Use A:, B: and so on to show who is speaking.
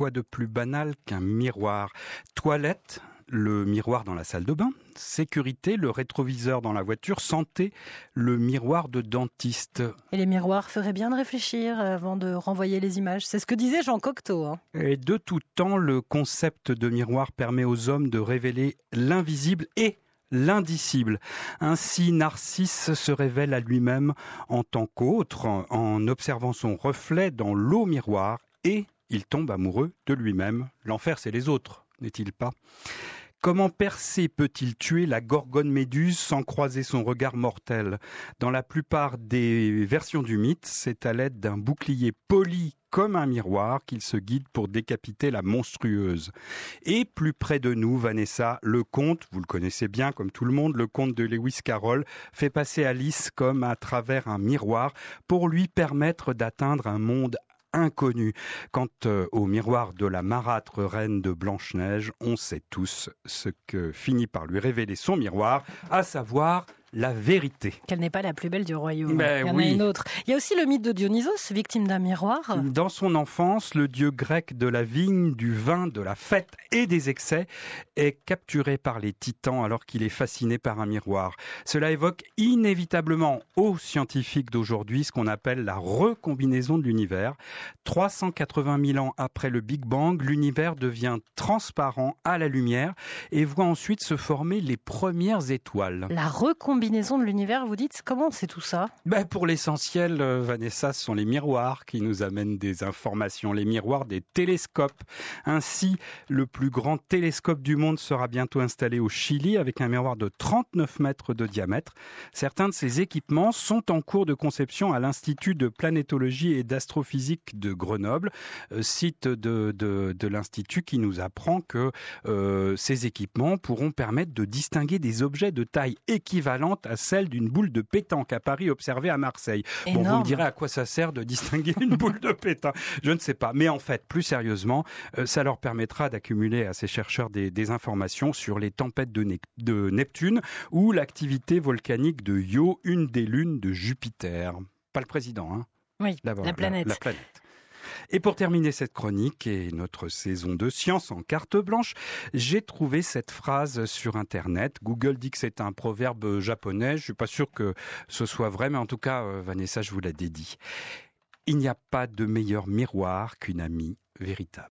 A: quoi de plus banal qu'un miroir? Toilette, le miroir dans la salle de bain. Sécurité, le rétroviseur dans la voiture. Santé, le miroir de dentiste.
B: Et les miroirs feraient bien de réfléchir avant de renvoyer les images. C'est ce que disait Jean Cocteau. Hein.
A: Et de tout temps, le concept de miroir permet aux hommes de révéler l'invisible et l'indicible. Ainsi, Narcisse se révèle à lui-même en tant qu'autre, en observant son reflet dans l'eau miroir, et il tombe amoureux de lui-même. L'enfer, c'est les autres, n'est-il pas? Comment Persée peut-il tuer la gorgone méduse sans croiser son regard mortel? Dans la plupart des versions du mythe, c'est à l'aide d'un bouclier poli comme un miroir qu'il se guide pour décapiter la monstrueuse. Et plus près de nous, Vanessa, le conte, vous le connaissez bien comme tout le monde, le conte de Lewis Carroll fait passer Alice comme à travers un miroir pour lui permettre d'atteindre un monde inconnu. Quant euh, au miroir de la marâtre reine de Blanche-Neige, on sait tous ce que finit par lui révéler son miroir, à savoir la vérité.
B: Qu'elle n'est pas la plus belle du royaume.
A: Ben
B: Il y en
A: oui.
B: a une autre. Il y a aussi le mythe de Dionysos, victime d'un miroir.
A: Dans son enfance, le dieu grec de la vigne, du vin, de la fête et des excès est capturé par les titans alors qu'il est fasciné par un miroir. Cela évoque inévitablement aux scientifiques d'aujourd'hui ce qu'on appelle la recombinaison de l'univers. 380 000 ans après le Big Bang, l'univers devient transparent à la lumière et voit ensuite se former les premières étoiles.
B: La recombinaison de l'univers, vous dites Comment c'est tout ça?
A: Ben pour l'essentiel, euh, Vanessa, ce sont les miroirs qui nous amènent des informations, les miroirs des télescopes. Ainsi, le plus grand télescope du monde sera bientôt installé au Chili avec un miroir de 39 mètres de diamètre. Certains de ces équipements sont en cours de conception à l'Institut de planétologie et d'astrophysique de Grenoble, euh, site de, de, de l'Institut qui nous apprend que euh, ces équipements pourront permettre de distinguer des objets de taille équivalente à celle d'une boule de pétanque à Paris observée à Marseille. Bon, vous me
B: Énorme.
A: direz à quoi ça sert de distinguer une boule de pétanque Je ne sais pas. Mais en fait, plus sérieusement, euh, ça leur permettra d'accumuler à ces chercheurs des, des informations sur les tempêtes de, Neptune ou l'activité volcanique de Io, une des lunes de Jupiter. Pas le président, hein
B: Oui, la planète.
A: La, planète. Et pour terminer cette chronique et notre saison de science en carte blanche, j'ai trouvé cette phrase sur Internet. Google dit que c'est un proverbe japonais. Je suis pas sûr que ce soit vrai, mais en tout cas, euh, Vanessa, je vous la dédie. Il n'y a pas de meilleur miroir qu'une amie véritable.